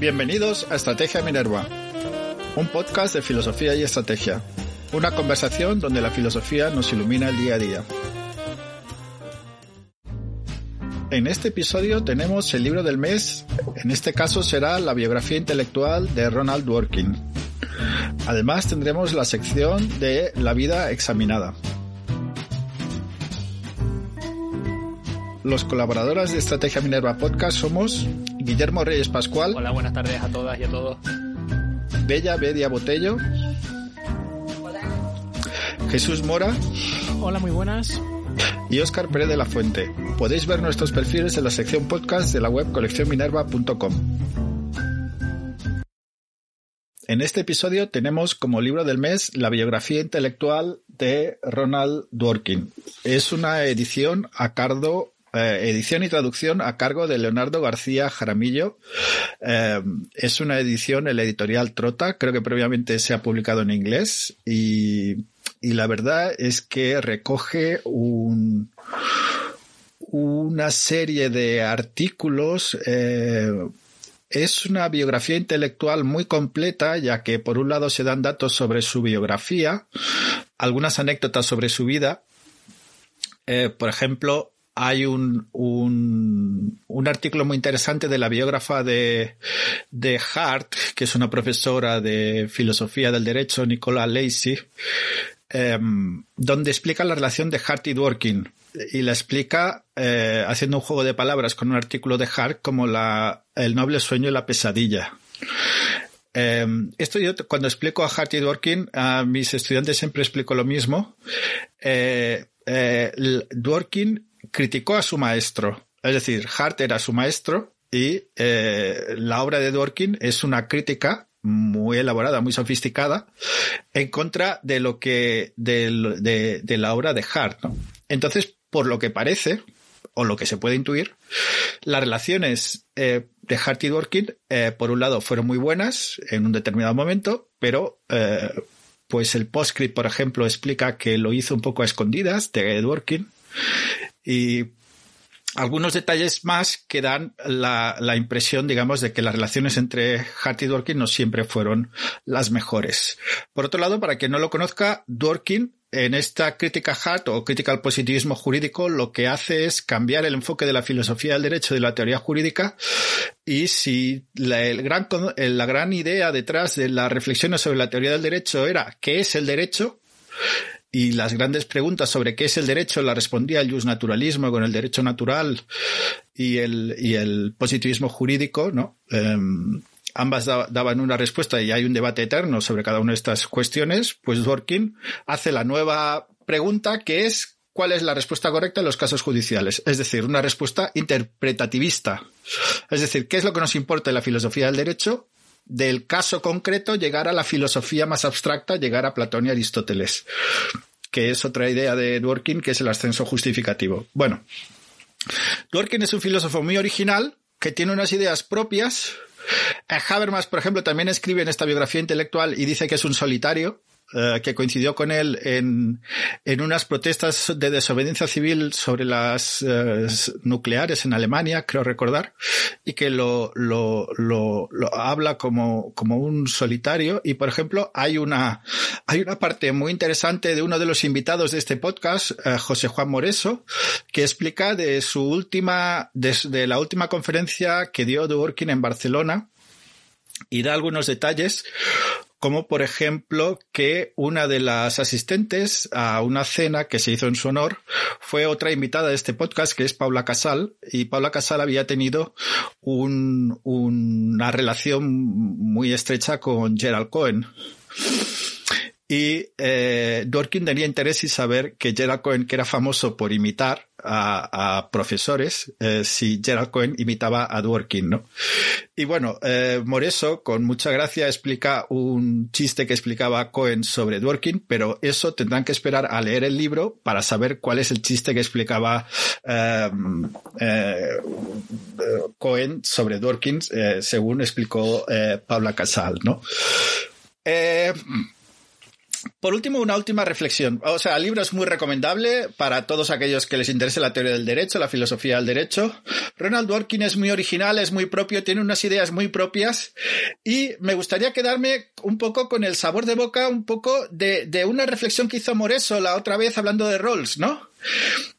Bienvenidos a Estrategia Minerva, un podcast de filosofía y estrategia, una conversación donde la filosofía nos ilumina el día a día. En este episodio tenemos el libro del mes, en este caso será la biografía intelectual de Ronald Dworkin. Además tendremos la sección de la vida examinada. Los colaboradores de Estrategia Minerva Podcast somos Guillermo Reyes Pascual. Hola, buenas tardes a todas y a todos. Bella Bedia Botello. Hola. Jesús Mora. Hola, muy buenas. Y Óscar Pérez de la Fuente. Podéis ver nuestros perfiles en la sección podcast de la web coleccionminerva.com. En este episodio tenemos como libro del mes la biografía intelectual de Ronald Dworkin. Es una edición a cargo eh, edición y traducción a cargo de Leonardo García Jaramillo. Eh, es una edición, el editorial Trota, creo que previamente se ha publicado en inglés y, la verdad es que recoge un, una serie de artículos eh, es una biografía intelectual muy completa, ya que por un lado se dan datos sobre su biografía, algunas anécdotas sobre su vida. Por ejemplo, hay un, un, un, artículo muy interesante de la biógrafa de, de Hart, que es una profesora de filosofía del derecho, Nicola Lacey, eh, donde explica la relación de Hart y Dworkin. Y la explica eh, haciendo un juego de palabras con un artículo de Hart como la, el noble sueño y la pesadilla. Eh, esto yo cuando explico a Hart y Dworkin, a mis estudiantes siempre explico lo mismo. Eh, eh, Dworkin criticó a su maestro. Es decir, Hart era su maestro y eh, la obra de Dworkin es una crítica muy elaborada, muy sofisticada, en contra de lo que, de, de, la obra de Hart. Entonces, por lo que parece, o lo que se puede intuir, las relaciones eh, de Hart y Dworkin, eh, por un lado, fueron muy buenas en un determinado momento, pero pues el postscript, por ejemplo, explica que lo hizo un poco a escondidas de Dworkin y algunos detalles más que dan la, impresión, digamos, de que las relaciones entre Hart y Dworkin no siempre fueron las mejores. Por otro lado, para quien no lo conozca, Dworkin en esta crítica Hart o crítica al positivismo jurídico lo que hace es cambiar el enfoque de la filosofía del derecho y de la teoría jurídica y si la, gran, la gran idea detrás de las reflexiones sobre la teoría del derecho era qué es el derecho, y las grandes preguntas sobre qué es el derecho la respondía el naturalismo con el derecho natural y el, y el positivismo jurídico, ¿no? Eh, ambas da, daban una respuesta y hay un debate eterno sobre cada una de estas cuestiones, pues Dworkin hace la nueva pregunta que es cuál es la respuesta correcta en los casos judiciales. Es decir, una respuesta interpretativista. Es decir, ¿qué es lo que nos importa en la filosofía del derecho? Del caso concreto llegar a la filosofía más abstracta, llegar a Platón y Aristóteles, que es otra idea de Dworkin, que es el ascenso justificativo. Bueno, Dworkin es un filósofo muy original, que tiene unas ideas propias. Habermas, por ejemplo, también escribe en esta biografía intelectual y dice que es un solitario, Uh, que coincidió con él en, en unas protestas de desobediencia civil sobre las uh, nucleares en Alemania, creo recordar, y que lo, lo, lo, lo, habla como, como un solitario. Y, por ejemplo, hay una, hay una parte muy interesante de uno de los invitados de este podcast, uh, José Juan Moreso, que explica de su última, de, de la última conferencia que dio Dworkin en Barcelona, y da algunos detalles como por ejemplo que una de las asistentes a una cena que se hizo en su honor fue otra invitada de este podcast que es Paula Casal y Paula Casal había tenido un, una relación muy estrecha con Gerald Cohen. Y eh, Dworkin tenía interés en saber que Gerald Cohen, que era famoso por imitar a, profesores, eh, si Gerald Cohen imitaba a Dworkin, ¿no? Y bueno, eh, Moreso, con mucha gracia, explica un chiste que explicaba Cohen sobre Dworkin, pero eso tendrán que esperar a leer el libro para saber cuál es el chiste que explicaba eh, Cohen sobre Dworkin, según explicó Paula Casal, ¿no? Por último, una última reflexión. O sea, el libro es muy recomendable para todos aquellos que les interese la teoría del derecho, la filosofía del derecho. Ronald Dworkin es muy original, es muy propio, tiene unas ideas muy propias y me gustaría quedarme un poco con el sabor de boca, un poco de, de una reflexión que hizo Moreso la otra vez hablando de Rawls, ¿no?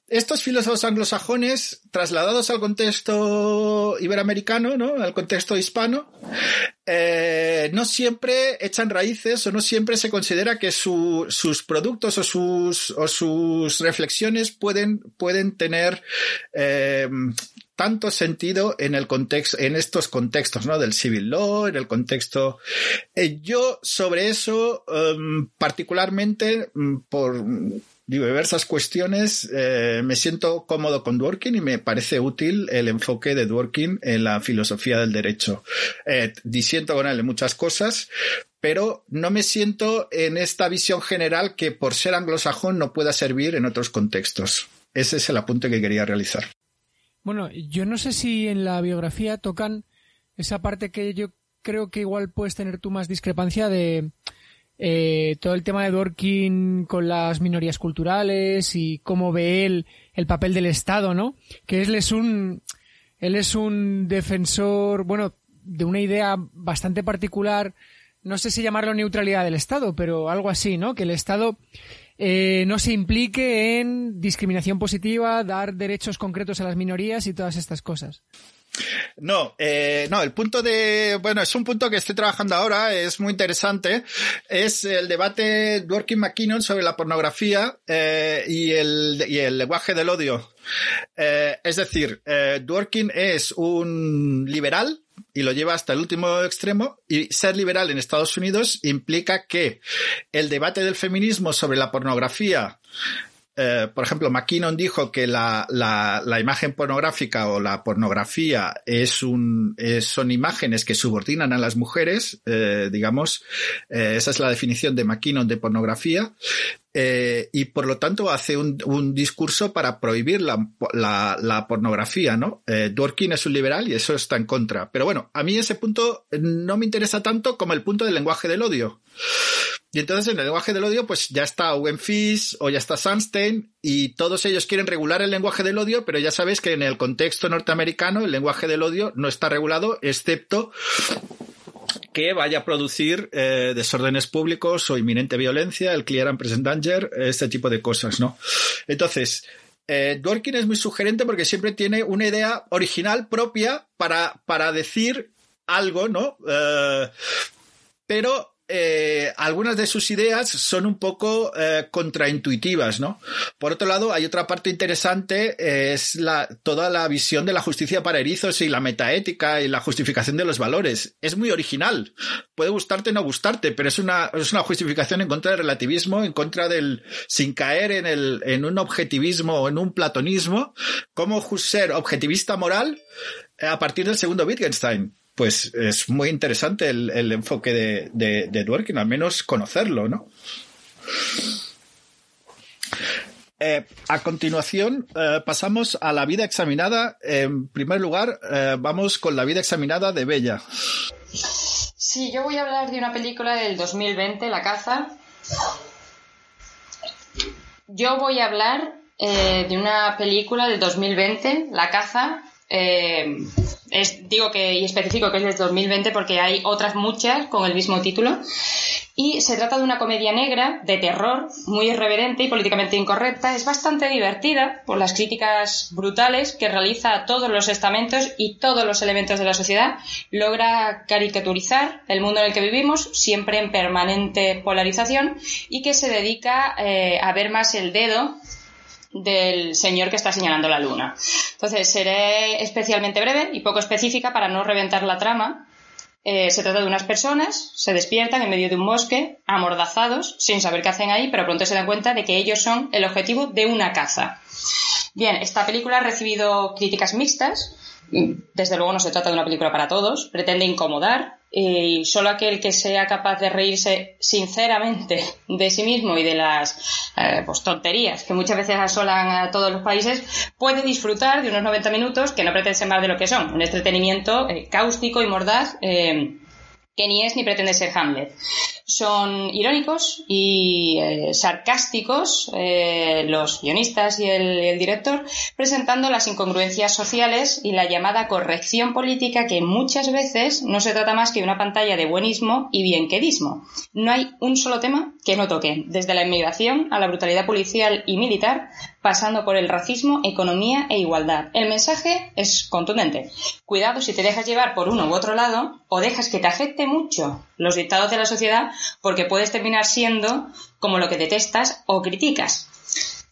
Estos filósofos anglosajones, trasladados al contexto iberoamericano, ¿no? al contexto hispano, eh, no siempre echan raíces o no siempre se considera que sus productos o sus, reflexiones pueden, pueden tener eh, tanto sentido en el contexto, en estos contextos, ¿no? Del civil law, en el contexto. Eh, yo sobre eso, em, particularmente mm, por diversas cuestiones, eh, me siento cómodo con Dworkin y me parece útil el enfoque de Dworkin en la filosofía del derecho. Eh, disiento con él en muchas cosas, pero no me siento en esta visión general que por ser anglosajón no pueda servir en otros contextos. Ese es el apunte que quería realizar. Bueno, yo no sé si en la biografía tocan esa parte que yo creo que igual puedes tener tú más discrepancia de eh, todo el tema de Dworkin con las minorías culturales y cómo ve él el papel del Estado, ¿no? Que él es un, él es un defensor, bueno, de una idea bastante particular, no sé si llamarlo neutralidad del Estado, pero algo así, ¿no? Que el Estado eh, no se implique en discriminación positiva, dar derechos concretos a las minorías y todas estas cosas. No, eh, no, el punto de, bueno, es un punto que estoy trabajando ahora, es muy interesante, es el debate Dworkin McKinnon sobre la pornografía eh, y, el, y el lenguaje del odio. Eh, es decir, eh, Dworkin es un liberal y lo lleva hasta el último extremo y ser liberal en Estados Unidos implica que el debate del feminismo sobre la pornografía eh, por ejemplo, McKinnon dijo que la, la, imagen pornográfica o la pornografía es un, son imágenes que subordinan a las mujeres, eh, digamos, eh, esa es la definición de McKinnon de pornografía, y por lo tanto hace un discurso para prohibir la, la, pornografía, ¿no? Dworkin es un liberal y eso está en contra. Pero bueno, a mí ese punto no me interesa tanto como el punto del lenguaje del odio. Y entonces en el lenguaje del odio, pues ya está Owen Fish o ya está Sunstein y todos ellos quieren regular el lenguaje del odio, pero ya sabéis que en el contexto norteamericano el lenguaje del odio no está regulado, excepto que vaya a producir eh, desórdenes públicos o inminente violencia, el clear and present danger, este tipo de cosas, ¿no? Entonces, eh, Dworkin es muy sugerente porque siempre tiene una idea original propia para, para decir algo, ¿no? Eh, pero eh, algunas de sus ideas son un poco eh, contraintuitivas, ¿no? Por otro lado, hay otra parte interesante, eh, es la, toda la visión de la justicia para erizos y la metaética y la justificación de los valores. Es muy original. Puede gustarte o no gustarte, pero es una, es una justificación en contra del relativismo, en contra del, sin caer en el, en un objetivismo o en un platonismo, como ser objetivista moral a partir del segundo Wittgenstein pues es muy interesante el, enfoque de, de, Dworkin, al menos conocerlo, ¿no? Eh, a continuación, eh, pasamos a la vida examinada. En primer lugar, eh, vamos con la vida examinada de Bella. Sí, yo voy a hablar de una película del 2020, La caza. Yo voy a hablar de una película del 2020, La caza, es, digo que y específico que es del 2020 porque hay otras muchas con el mismo título. Y se trata de una comedia negra de terror, muy irreverente y políticamente incorrecta. Es bastante divertida por las críticas brutales que realiza a todos los estamentos y todos los elementos de la sociedad. Logra caricaturizar el mundo en el que vivimos, siempre en permanente polarización, y que se dedica eh, a ver más el dedo del señor que está señalando la luna. Entonces, seré especialmente breve y poco específica para no reventar la trama. Eh, se trata de unas personas, se despiertan en medio de un bosque, amordazados, sin saber qué hacen ahí, pero pronto se dan cuenta de que ellos son el objetivo de una caza. Bien, esta película ha recibido críticas mixtas. Desde luego no se trata de una película para todos, pretende incomodar, y solo aquel que sea capaz de reírse sinceramente de sí mismo y de las eh, pues, tonterías que muchas veces asolan a todos los países puede disfrutar de unos 90 minutos que no pretenden más de lo que son, un entretenimiento eh, cáustico y mordaz eh, que ni es ni pretende ser Hamlet son irónicos y eh, sarcásticos eh, los guionistas y el, director, presentando las incongruencias sociales y la llamada corrección política que muchas veces no se trata más que de una pantalla de buenismo y bienquedismo. No hay un solo tema que no toquen, desde la inmigración a la brutalidad policial y militar, pasando por el racismo, economía e igualdad. El mensaje es contundente. Cuidado si te dejas llevar por uno u otro lado o dejas que te afecte mucho los dictados de la sociedad porque puedes terminar siendo como lo que detestas o criticas.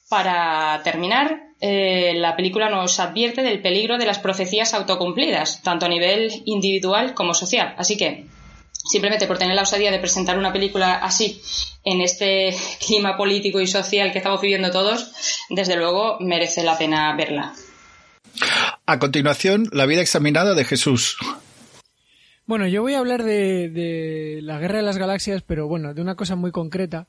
Para terminar, eh, la película nos advierte del peligro de las profecías autocumplidas, tanto a nivel individual como social. Así que, simplemente por tener la osadía de presentar una película así, en este clima político y social que estamos viviendo todos, desde luego merece la pena verla. A continuación, la vida examinada de Jesús. Bueno, yo voy a hablar de, la Guerra de las Galaxias, pero bueno, de una cosa muy concreta,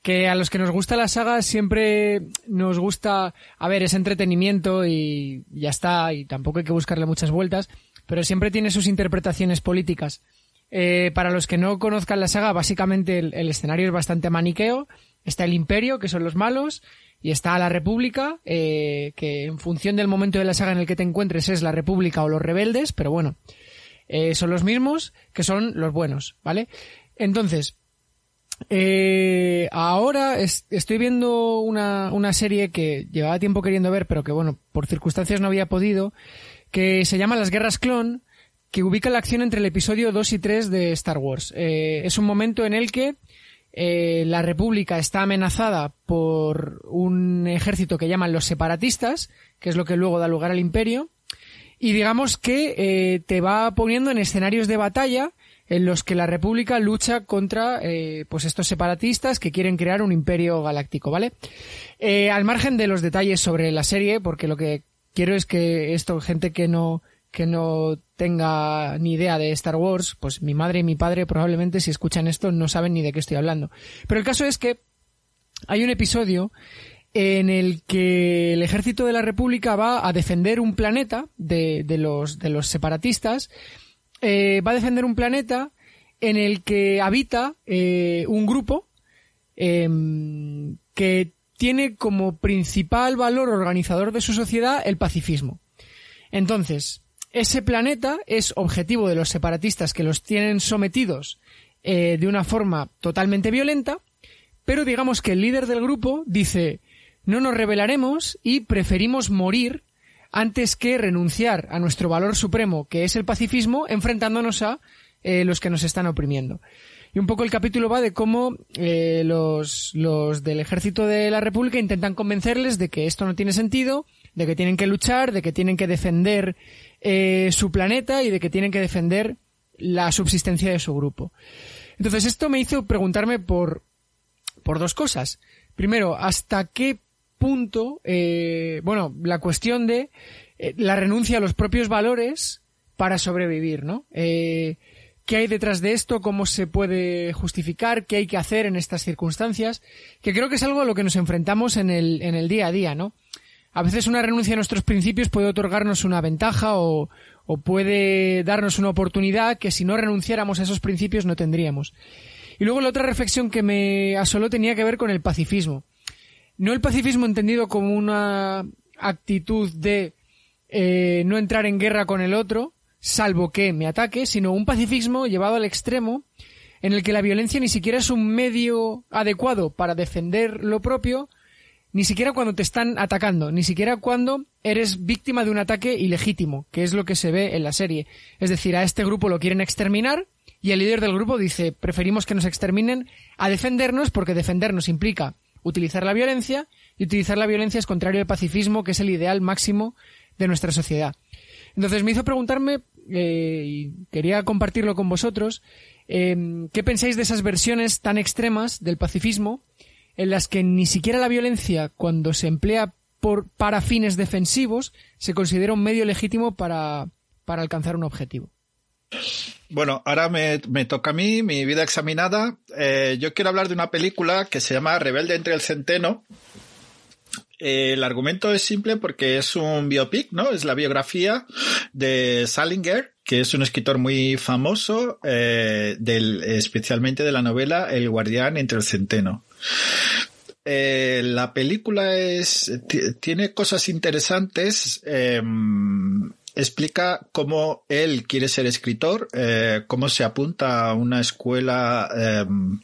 que a los que nos gusta la saga siempre nos gusta, a ver, es entretenimiento y ya está, y tampoco hay que buscarle muchas vueltas, pero siempre tiene sus interpretaciones políticas. Eh, para los que no conozcan la saga, básicamente el, el, escenario es bastante maniqueo. Está el Imperio, que son los malos, y está la República, eh, que en función del momento de la saga en el que te encuentres es la República o los rebeldes, pero bueno, eh, son los mismos que son los buenos, ¿vale? Entonces, eh, ahora estoy viendo una, una serie que llevaba tiempo queriendo ver, pero que bueno, por circunstancias no había podido, que se llama Las Guerras Clon, que ubica la acción entre el episodio 2 y 3 de Star Wars. Eh, es un momento en el que eh, la República está amenazada por un ejército que llaman los separatistas, que es lo que luego da lugar al imperio, y digamos que eh, te va poniendo en escenarios de batalla en los que la República lucha contra eh, pues estos separatistas que quieren crear un imperio galáctico, ¿vale? Eh, al margen de los detalles sobre la serie, porque lo que quiero es que esto, gente que no que no tenga ni idea de Star Wars, pues mi madre y mi padre probablemente si escuchan esto no saben ni de qué estoy hablando. Pero el caso es que hay un episodio en el que el ejército de la República va a defender un planeta de, los, de los separatistas, eh, va a defender un planeta en el que habita eh, un grupo em, que tiene como principal valor organizador de su sociedad el pacifismo. Entonces, ese planeta es objetivo de los separatistas que los tienen sometidos eh, de una forma totalmente violenta, pero digamos que el líder del grupo dice, no nos rebelaremos y preferimos morir antes que renunciar a nuestro valor supremo, que es el pacifismo, enfrentándonos a eh, los que nos están oprimiendo. Y un poco el capítulo va de cómo eh, los, los del ejército de la República intentan convencerles de que esto no tiene sentido, de que tienen que luchar, de que tienen que defender eh, su planeta y de que tienen que defender la subsistencia de su grupo. Entonces esto me hizo preguntarme por, por dos cosas. Primero, ¿hasta qué punto, eh, bueno, la cuestión de eh, la renuncia a los propios valores para sobrevivir, ¿no? Eh, ¿Qué hay detrás de esto? ¿Cómo se puede justificar? ¿Qué hay que hacer en estas circunstancias? Que creo que es algo a lo que nos enfrentamos en el, en el día a día, ¿no? A veces una renuncia a nuestros principios puede otorgarnos una ventaja o, o puede darnos una oportunidad que si no renunciáramos a esos principios no tendríamos. Y luego la otra reflexión que me asoló tenía que ver con el pacifismo. No el pacifismo entendido como una actitud de eh, no entrar en guerra con el otro, salvo que me ataque, sino un pacifismo llevado al extremo en el que la violencia ni siquiera es un medio adecuado para defender lo propio, ni siquiera cuando te están atacando, ni siquiera cuando eres víctima de un ataque ilegítimo, que es lo que se ve en la serie. Es decir, a este grupo lo quieren exterminar y el líder del grupo dice preferimos que nos exterminen a defendernos porque defendernos implica utilizar la violencia y utilizar la violencia es contrario al pacifismo, que es el ideal máximo de nuestra sociedad. Entonces me hizo preguntarme eh, y quería compartirlo con vosotros. Eh, ¿Qué pensáis de esas versiones tan extremas del pacifismo en las que ni siquiera la violencia, cuando se emplea por, para fines defensivos, se considera un medio legítimo para, para alcanzar un objetivo? Bueno, ahora me, toca a mí, mi vida examinada. Eh, yo quiero hablar de una película que se llama Rebelde entre el Centeno. Eh, el argumento es simple porque es un biopic, ¿no? Es la biografía de Salinger, que es un escritor muy famoso, eh, especialmente de la novela El guardián entre el centeno. la película es tiene cosas interesantes. Em, explica cómo él quiere ser escritor, eh, cómo se apunta a una escuela em,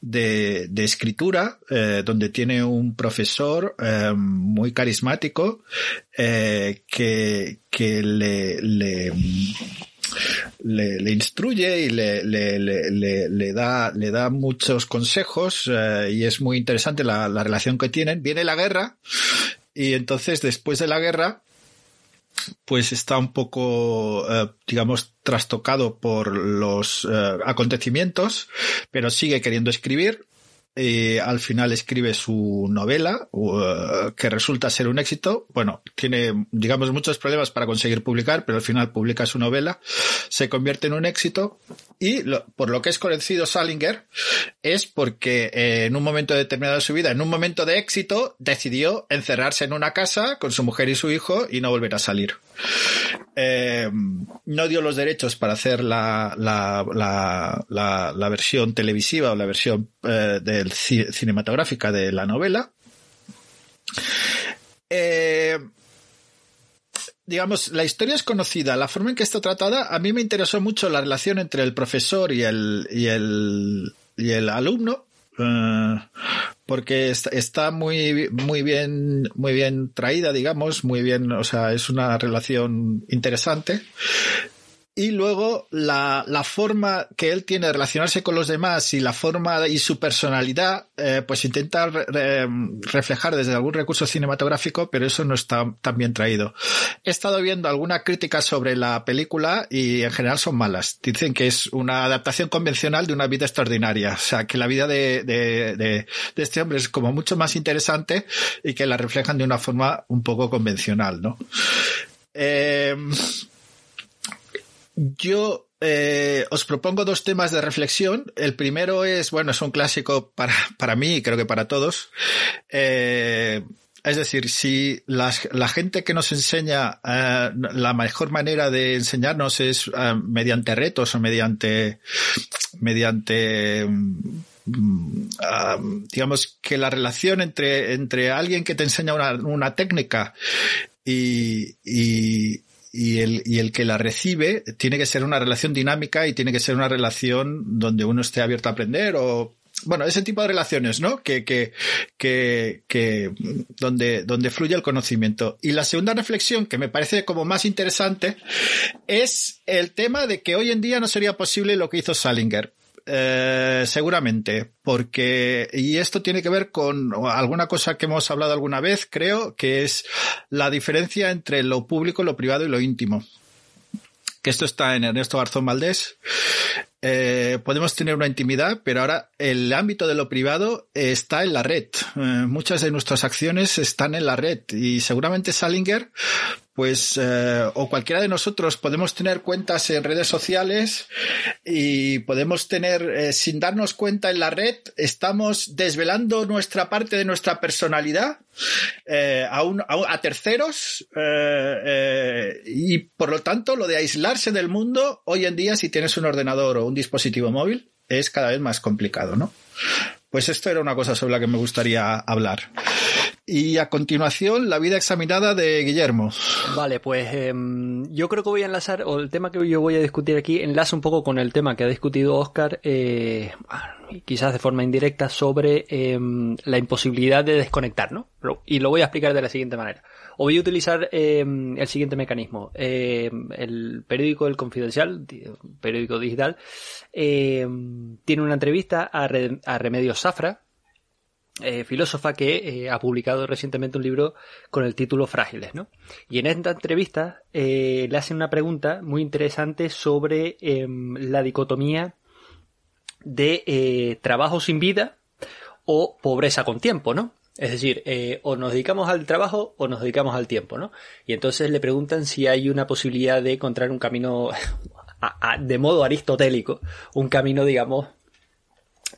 de, escritura, eh, donde tiene un profesor em, muy carismático eh, que, le, instruye y le, da, muchos consejos y es muy interesante la relación que tienen. Viene la guerra y entonces después de la guerra pues está un poco, eh, digamos, trastocado por los eh, acontecimientos, pero sigue queriendo escribir y al final escribe su novela, uh, que resulta ser un éxito. Bueno, tiene, digamos, muchos problemas para conseguir publicar, pero al final publica su novela, se convierte en un éxito y por lo que es conocido Salinger es porque eh, en un momento determinado de su vida, en un momento de éxito, decidió encerrarse en una casa con su mujer y su hijo y no volver a salir. Eh, no dio los derechos para hacer la, la, la, la, versión televisiva o la versión eh, del, cinematográfica de la novela. Eh, digamos, la historia es conocida, la forma en que está tratada, a mí me interesó mucho la relación entre el profesor y el, y el, y el alumno, eh, porque está, muy, muy bien, muy bien traída, digamos, muy bien, o sea, es una relación interesante y luego la, la, forma que él tiene de relacionarse con los demás y la forma y su personalidad, eh, pues intenta reflejar desde algún recurso cinematográfico, pero eso no está tan bien traído. He estado viendo alguna crítica sobre la película y en general son malas. Dicen que es una adaptación convencional de una vida extraordinaria. O sea, que la vida de, de, de, de este hombre es como mucho más interesante y que la reflejan de una forma un poco convencional, ¿no? Eh, yo eh, os propongo dos temas de reflexión. El primero es, bueno, es un clásico para, para mí y creo que para todos. Eh, es decir, si la, la, gente que nos enseña, eh, la mejor manera de enseñarnos es eh, mediante retos o mediante, mediante, mm, ah, digamos que la relación entre, entre alguien que te enseña una, una técnica y, y, y el, y el que la recibe tiene que ser una relación dinámica y tiene que ser una relación donde uno esté abierto a aprender o bueno, ese tipo de relaciones, ¿no? Que, que, que, que, donde, donde fluye el conocimiento. Y la segunda reflexión, que me parece como más interesante, es el tema de que hoy en día no sería posible lo que hizo Salinger. Eh, seguramente, porque, y esto tiene que ver con alguna cosa que hemos hablado alguna vez, creo, que es la diferencia entre lo público, lo privado y lo íntimo. Que esto está en Ernesto Garzón Valdés. Eh, podemos tener una intimidad, pero ahora el ámbito de lo privado está en la red. Eh, muchas de nuestras acciones están en la red y seguramente Salinger pues eh, o cualquiera de nosotros podemos tener cuentas en redes sociales y podemos tener eh, sin darnos cuenta en la red estamos desvelando nuestra parte de nuestra personalidad eh, a, un, a, terceros y por lo tanto lo de aislarse del mundo hoy en día si tienes un ordenador o un dispositivo móvil es cada vez más complicado, ¿no? Pues esto era una cosa sobre la que me gustaría hablar. Y a continuación, la vida examinada de Guillermo. Vale, pues em, yo creo que voy a enlazar, o el tema que yo voy a discutir aquí, enlaza un poco con el tema que ha discutido Oscar, eh, quizás de forma indirecta, sobre em, la imposibilidad de desconectar, ¿no? Y lo voy a explicar de la siguiente manera. O voy a utilizar em, el siguiente mecanismo. el periódico El Confidencial, periódico digital, tiene una entrevista a, Remedios Zafra, eh, filósofa que ha publicado recientemente un libro con el título Frágiles, ¿no? Y en esta entrevista le hacen una pregunta muy interesante sobre em, la dicotomía de trabajo sin vida o pobreza con tiempo, ¿no? Es decir, eh, o nos dedicamos al trabajo o nos dedicamos al tiempo, ¿no? Y entonces le preguntan si hay una posibilidad de encontrar un camino de modo aristotélico, un camino, digamos,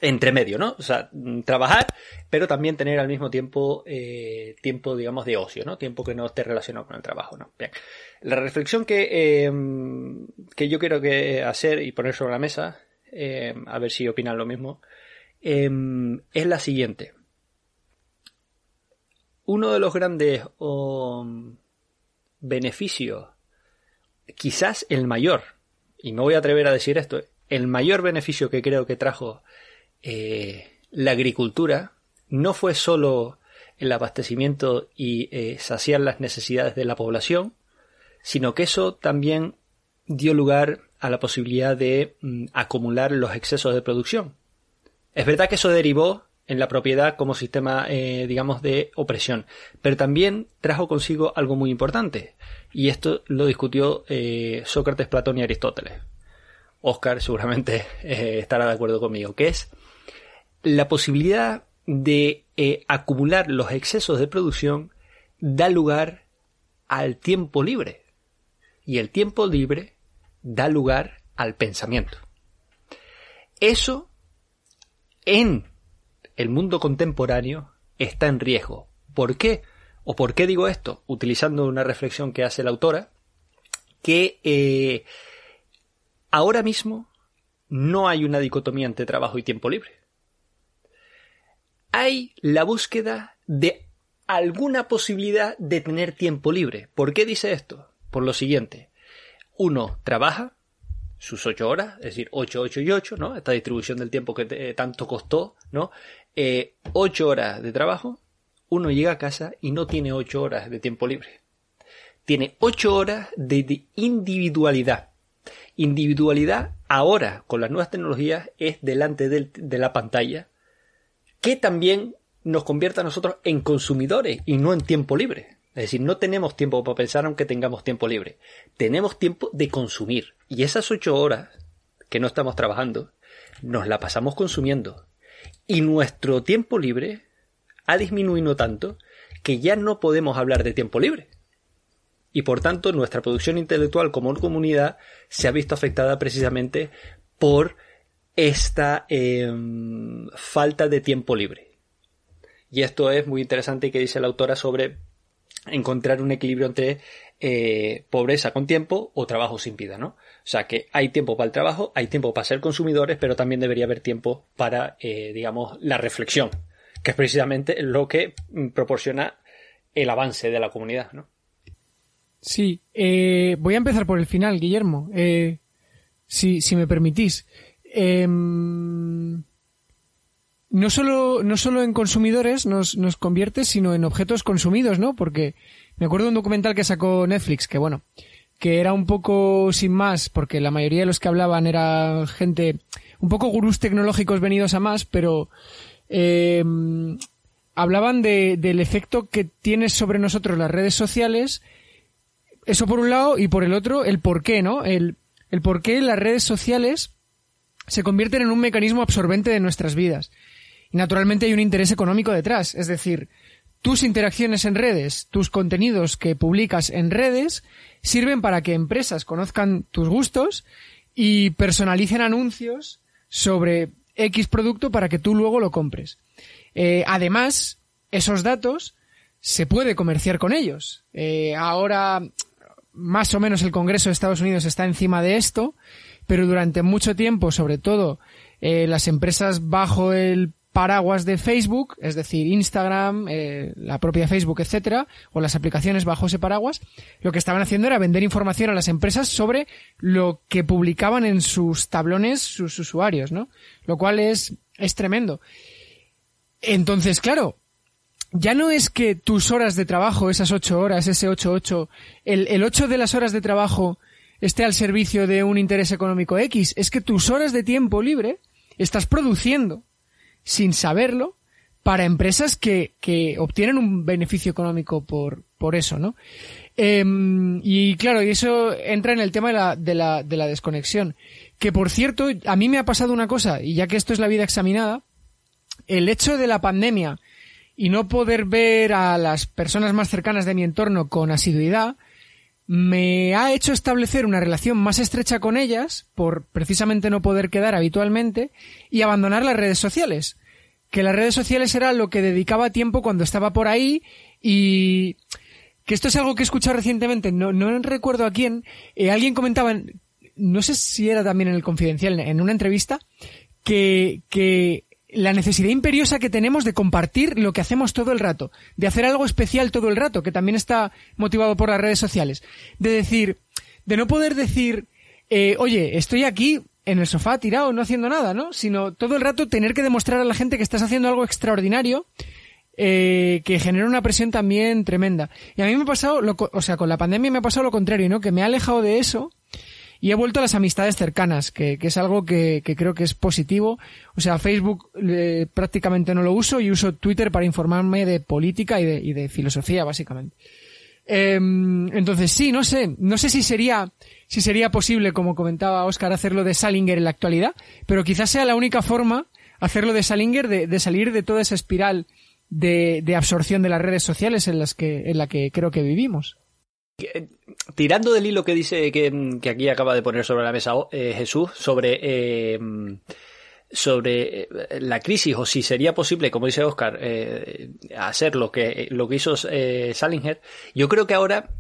entre medio, ¿no? O sea, mm, trabajar, pero también tener al mismo tiempo eh, tiempo, digamos, de ocio, ¿no? Tiempo que no esté relacionado con el trabajo, ¿no? Bien. La reflexión que, em, que yo quiero que hacer y poner sobre la mesa, em, a ver si opinan lo mismo, es la siguiente uno de los grandes beneficios, quizás el mayor, y me voy a atrever a decir esto, el mayor beneficio que creo que trajo eh, la agricultura no fue solo el abastecimiento y eh, saciar las necesidades de la población, sino que eso también dio lugar a la posibilidad de mm, acumular los excesos de producción. Es verdad que eso derivó en la propiedad como sistema, eh, digamos, de opresión. Pero también trajo consigo algo muy importante, y esto lo discutió Sócrates, Platón y Aristóteles. Oscar seguramente estará de acuerdo conmigo, que es la posibilidad de acumular los excesos de producción da lugar al tiempo libre. Y el tiempo libre da lugar al pensamiento. Eso en el mundo contemporáneo está en riesgo. ¿Por qué? ¿O por qué digo esto? Utilizando una reflexión que hace la autora, que eh, ahora mismo no hay una dicotomía entre trabajo y tiempo libre. Hay la búsqueda de alguna posibilidad de tener tiempo libre. ¿Por qué dice esto? Por lo siguiente. Uno trabaja, sus ocho horas, es decir, ocho, ocho y ocho, ¿no? Esta distribución del tiempo que eh, tanto costó, ¿no? Eh, ocho horas de trabajo, uno llega a casa y no tiene ocho horas de tiempo libre. Tiene ocho horas de, individualidad. Individualidad ahora, con las nuevas tecnologías, es delante de la pantalla, que también nos convierte a nosotros en consumidores y no en tiempo libre. Es decir, no tenemos tiempo para pensar aunque tengamos tiempo libre. Tenemos tiempo de consumir. Y esas ocho horas que no estamos trabajando, nos la pasamos consumiendo. Y nuestro tiempo libre ha disminuido tanto que ya no podemos hablar de tiempo libre. Y por tanto, nuestra producción intelectual como comunidad se ha visto afectada precisamente por esta em, falta de tiempo libre. Y esto es muy interesante que dice la autora sobre encontrar un equilibrio entre eh, pobreza con tiempo o trabajo sin vida, ¿no? O sea que hay tiempo para el trabajo, hay tiempo para ser consumidores, pero también debería haber tiempo para, eh, digamos, la reflexión, que es precisamente lo que mm, proporciona el avance de la comunidad, ¿no? Sí, eh, voy a empezar por el final, Guillermo, si, si me permitís. Em, no solo, no solo en consumidores nos, nos convierte, sino en objetos consumidos, ¿no? Porque me acuerdo de un documental que sacó Netflix, que bueno, que era un poco sin más, porque la mayoría de los que hablaban era gente, un poco gurús tecnológicos venidos a más, pero eh, hablaban de, del efecto que tiene sobre nosotros las redes sociales, eso por un lado, y por el otro, el por qué, ¿no? El, el por qué las redes sociales se convierten en un mecanismo absorbente de nuestras vidas. Y naturalmente hay un interés económico detrás. Es decir, tus interacciones en redes, tus contenidos que publicas en redes, sirven para que empresas conozcan tus gustos y personalicen anuncios sobre X producto para que tú luego lo compres. Eh, además, esos datos se puede comerciar con ellos. Eh, ahora, más o menos el Congreso de Estados Unidos está encima de esto, pero durante mucho tiempo, sobre todo, eh, las empresas bajo el paraguas de Facebook, es decir, Instagram, eh, la propia Facebook, etcétera, o las aplicaciones bajo ese paraguas, lo que estaban haciendo era vender información a las empresas sobre lo que publicaban en sus tablones sus usuarios, ¿no? Lo cual es, es tremendo. Entonces, claro, ya no es que tus horas de trabajo, esas ocho horas, ese ocho ocho, el, el ocho de las horas de trabajo esté al servicio de un interés económico X, es que tus horas de tiempo libre estás produciendo sin saberlo, para empresas que, que obtienen un beneficio económico por, por eso, ¿no? Em, y claro, y eso entra en el tema de la, de, la, de la desconexión. Que por cierto, a mí me ha pasado una cosa, y ya que esto es la vida examinada, el hecho de la pandemia y no poder ver a las personas más cercanas de mi entorno con asiduidad, me ha hecho establecer una relación más estrecha con ellas por precisamente no poder quedar habitualmente y abandonar las redes sociales. Que las redes sociales era lo que dedicaba tiempo cuando estaba por ahí y que esto es algo que he escuchado recientemente, no, no recuerdo a quién, eh, alguien comentaba, no sé si era también en el Confidencial, en una entrevista, que, que la necesidad imperiosa que tenemos de compartir lo que hacemos todo el rato, de hacer algo especial todo el rato, que también está motivado por las redes sociales, de decir, de no poder decir, eh, oye, estoy aquí en el sofá tirado, no haciendo nada, ¿no? Sino todo el rato tener que demostrar a la gente que estás haciendo algo extraordinario eh, que genera una presión también tremenda. Y a mí me ha pasado, lo, o sea, con la pandemia me ha pasado lo contrario, ¿no? Que me ha alejado de eso y he vuelto a las amistades cercanas, que, que es algo que, que, creo que es positivo. O sea, Facebook eh, prácticamente no lo uso y uso Twitter para informarme de política y de, y de filosofía, básicamente. Eh, entonces sí, no sé, no sé si sería, si sería posible, como comentaba Oscar, hacerlo de Salinger en la actualidad, pero quizás sea la única forma hacerlo de Salinger de, de salir de toda esa espiral de, de, absorción de las redes sociales en las que, en la que creo que vivimos. Eh, tirando del hilo que dice que, que aquí acaba de poner sobre la mesa eh, Jesús sobre eh, sobre eh, la crisis o si sería posible, como dice Oscar, hacer lo que lo que hizo Salinger, yo creo que ahora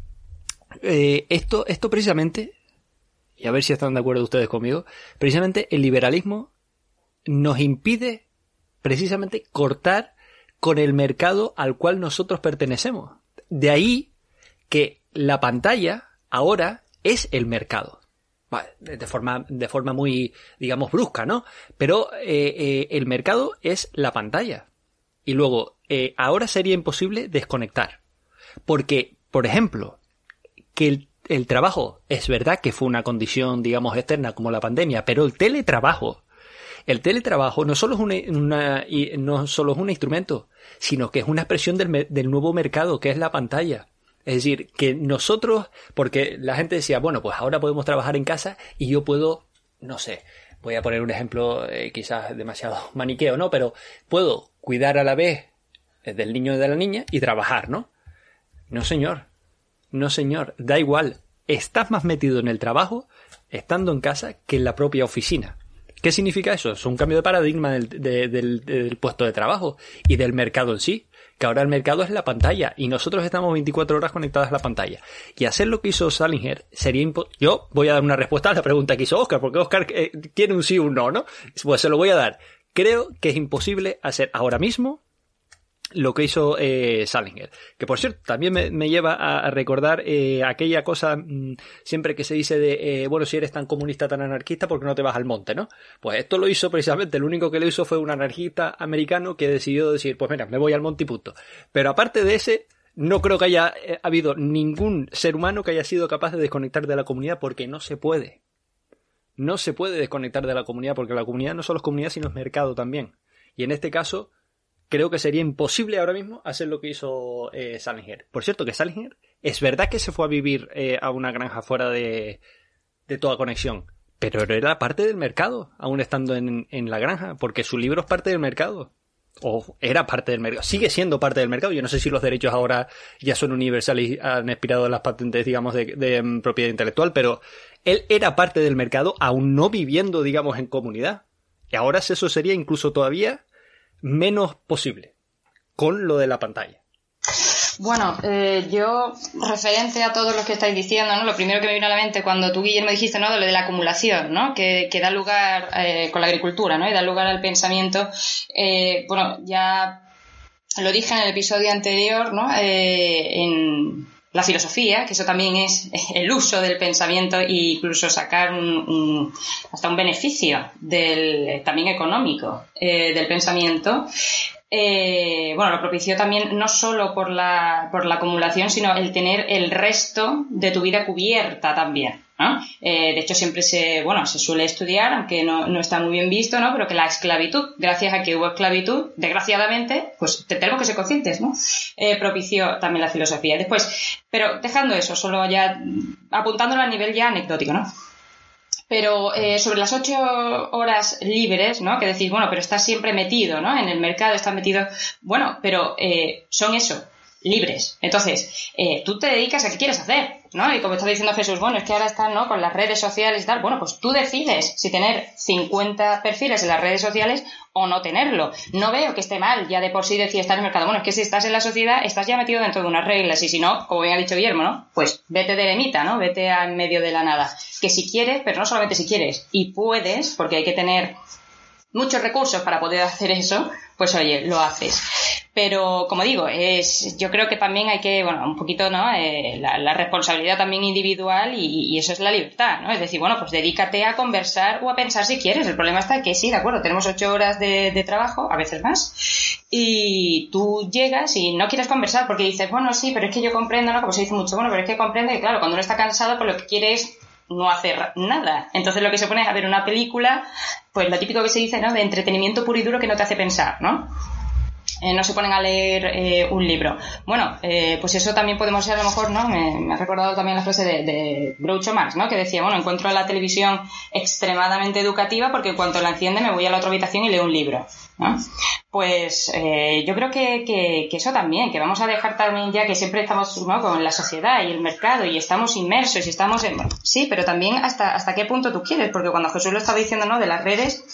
esto esto precisamente y a ver si están de acuerdo ustedes conmigo, precisamente el liberalismo nos impide precisamente cortar con el mercado al cual nosotros pertenecemos. De ahí que la pantalla ahora es el mercado. De forma, de forma muy, digamos, brusca, ¿no? Pero eh, eh, el mercado es la pantalla. Y luego, eh, ahora sería imposible desconectar. Porque, por ejemplo, que el, trabajo es verdad que fue una condición, digamos, externa como la pandemia, pero el teletrabajo el teletrabajo no solo es, una, no solo es un instrumento, sino que es una expresión del nuevo mercado, que es la pantalla. Es decir, que nosotros, porque la gente decía, bueno, pues ahora podemos trabajar en casa y yo puedo, no sé, voy a poner un ejemplo eh, quizás demasiado maniqueo, ¿no? Pero puedo cuidar a la vez del niño y de la niña y trabajar, ¿no? No, señor. No, señor. Da igual. Estás más metido en el trabajo estando en casa que en la propia oficina. ¿Qué significa eso? Es un cambio de paradigma del, de, del, del, puesto de trabajo y del mercado en sí. Que ahora el mercado es la pantalla y nosotros estamos 24 horas conectadas a la pantalla. Y hacer lo que hizo Salinger sería imposible. Yo voy a dar una respuesta a la pregunta que hizo Oscar, porque Oscar eh, tiene un sí o un no, ¿no? Pues se lo voy a dar. Creo que es imposible hacer ahora mismo lo que hizo eh, Salinger. Que por cierto, también me, lleva a, recordar eh, aquella cosa mmm, siempre que se dice de, eh, bueno, si eres tan comunista, tan anarquista, ¿por qué no te vas al monte, no? Pues esto lo hizo precisamente, el único que lo hizo fue un anarquista americano que decidió decir, pues mira, me voy al monte y punto. Pero aparte de ese, no creo que haya habido ningún ser humano que haya sido capaz de desconectar de la comunidad porque no se puede. No se puede desconectar de la comunidad porque la comunidad no solo es comunidad, sino es mercado también. Y en este caso, creo que sería imposible ahora mismo hacer lo que hizo eh, Salinger. Por cierto, que Salinger es verdad que se fue a vivir eh, a una granja fuera de, de, toda conexión, pero era parte del mercado, aún estando en, en, la granja, porque su libro es parte del mercado. O era parte del mercado, sigue siendo parte del mercado. Yo no sé si los derechos ahora ya son universales y han expirado las patentes, digamos, de, de, um, propiedad intelectual, pero él era parte del mercado, aún no viviendo, digamos, en comunidad. Y ahora eso sería incluso todavía menos posible con lo de la pantalla. Bueno, eh, yo, referente a todo lo que estáis diciendo, ¿no? Lo primero que me vino a la mente cuando tú, Guillermo, dijiste, ¿no? De lo de la acumulación, ¿no? Que, que da lugar eh, con la agricultura, ¿no? Y da lugar al pensamiento. Eh, bueno, ya lo dije en el episodio anterior, ¿no? En la filosofía, que eso también es el uso del pensamiento e incluso sacar un, hasta un beneficio del, también económico eh, del pensamiento. Eh, bueno, lo propició también no solo por la, por la acumulación, sino el tener el resto de tu vida cubierta también. Eh, de hecho, siempre se, bueno, se suele estudiar, aunque no, no, está muy bien visto, ¿no? Pero que la esclavitud, gracias a que hubo esclavitud, desgraciadamente, pues tenemos que ser conscientes, ¿no? Eh, propició también la filosofía. Después, pero dejando eso, solo ya apuntándolo a nivel ya anecdótico, ¿no? Pero eh, sobre las ocho horas libres, ¿no? Que decís, bueno, pero estás siempre metido, ¿no? En el mercado estás metido. Bueno, pero son eso, libres. Entonces, eh, tú te dedicas a qué quieres hacer, ¿no? Y como está diciendo Jesús, bueno, es que ahora están, ¿no? Con las redes sociales y tal. Bueno, pues tú decides si tener 50 perfiles en las redes sociales o no tenerlo. No veo que esté mal ya de por sí decir estar en el mercado. Bueno, es que si estás en la sociedad, estás ya metido dentro de unas reglas y si no, como bien ha dicho Guillermo, ¿no? Pues vete de eremita, ¿no? Vete en medio de la nada. Que si quieres, pero no solamente si quieres, y puedes, porque hay que tener muchos recursos para poder hacer eso, pues oye, lo haces. Pero como digo, es, yo creo que también hay que, bueno, un poquito, ¿no? Eh, la, responsabilidad también individual y, eso es la libertad, ¿no? Es decir, bueno, pues dedícate a conversar o a pensar si quieres. El problema está que sí, de acuerdo, tenemos ocho horas de, trabajo, a veces más, y tú llegas y no quieres conversar porque dices, bueno, sí, pero es que yo comprendo, ¿no? Como se dice mucho, bueno, pero es que comprende que, claro, cuando uno está cansado, pues lo que quiere es no hacer nada. Entonces lo que se pone es a ver una película, pues lo típico que se dice, ¿no? De entretenimiento puro y duro que no te hace pensar, ¿no? Eh, no se ponen a leer eh, un libro. Bueno, eh, pues eso también podemos ser a lo mejor, ¿no? Me, ha recordado también la frase de, de, Groucho Marx, ¿no? Que decía, bueno, encuentro la televisión extremadamente educativa porque en cuanto la enciende me voy a la otra habitación y leo un libro. ¿no? Pues yo creo que, que, eso también, que vamos a dejar también ya que siempre estamos ¿no? con la sociedad y el mercado y estamos inmersos y estamos en... Sí, pero también hasta, hasta qué punto tú quieres, porque cuando Jesús lo estaba diciendo, ¿no? De las redes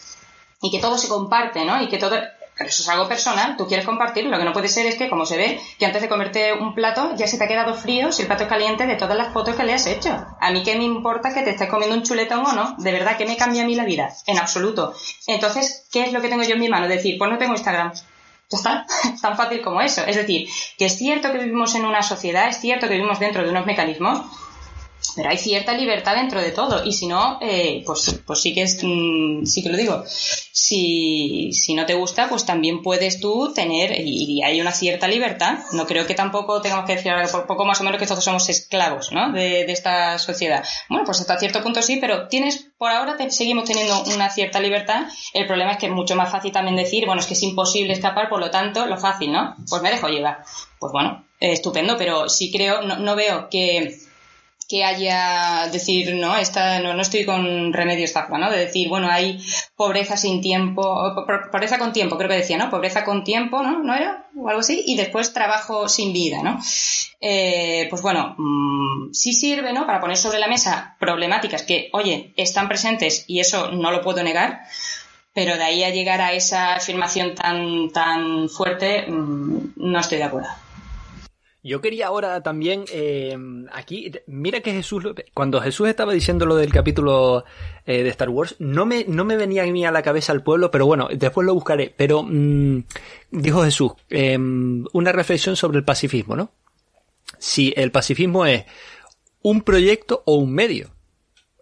y que todo se comparte, ¿no? Y que todo pero eso es algo personal, tú quieres compartirlo. Lo que no puede ser es que, como se ve, que antes de comerte un plato ya se te ha quedado frío si el plato es caliente de todas las fotos que le has hecho. A mí qué me importa que te estés comiendo un chuletón o no. De verdad, que me cambia a mí la vida? En absoluto. Entonces, ¿qué es lo que tengo yo en mi mano? Decir, pues no tengo Instagram. Ya está, tan fácil como eso. Es decir, que es cierto que vivimos en una sociedad, es cierto que vivimos dentro de unos mecanismos, pero hay cierta libertad dentro de todo. Y si no eh, pues pues sí que es mm, sí que lo digo. Si, si no te gusta pues también puedes tú tener y, hay una cierta libertad. No creo que tampoco tengamos que decir por poco más o menos que todos somos esclavos ¿no? de, de esta sociedad. Bueno pues hasta cierto punto sí pero tienes por ahora seguimos teniendo una cierta libertad. El problema es que es mucho más fácil también decir bueno es que es imposible escapar por lo tanto lo fácil ¿no? pues me dejo llevar. Pues bueno estupendo pero sí creo no, no veo que que haya decir no esta no, no estoy con remedio estafa no de decir bueno hay pobreza sin tiempo pobreza con tiempo creo que decía no pobreza con tiempo no no era o algo así y después trabajo sin vida no eh, pues bueno mm, sí sirve no para poner sobre la mesa problemáticas que oye están presentes y eso no lo puedo negar pero de ahí a llegar a esa afirmación tan tan fuerte mm, no estoy de acuerdo yo quería ahora también, eh, aquí, mira que Jesús, cuando Jesús estaba diciendo lo del capítulo eh, de Star Wars, no me, no me venía a mí a la cabeza el pueblo, pero bueno, después lo buscaré. Pero mm, dijo Jesús, eh, una reflexión sobre el pacifismo, ¿no? Si el pacifismo es un proyecto o un medio.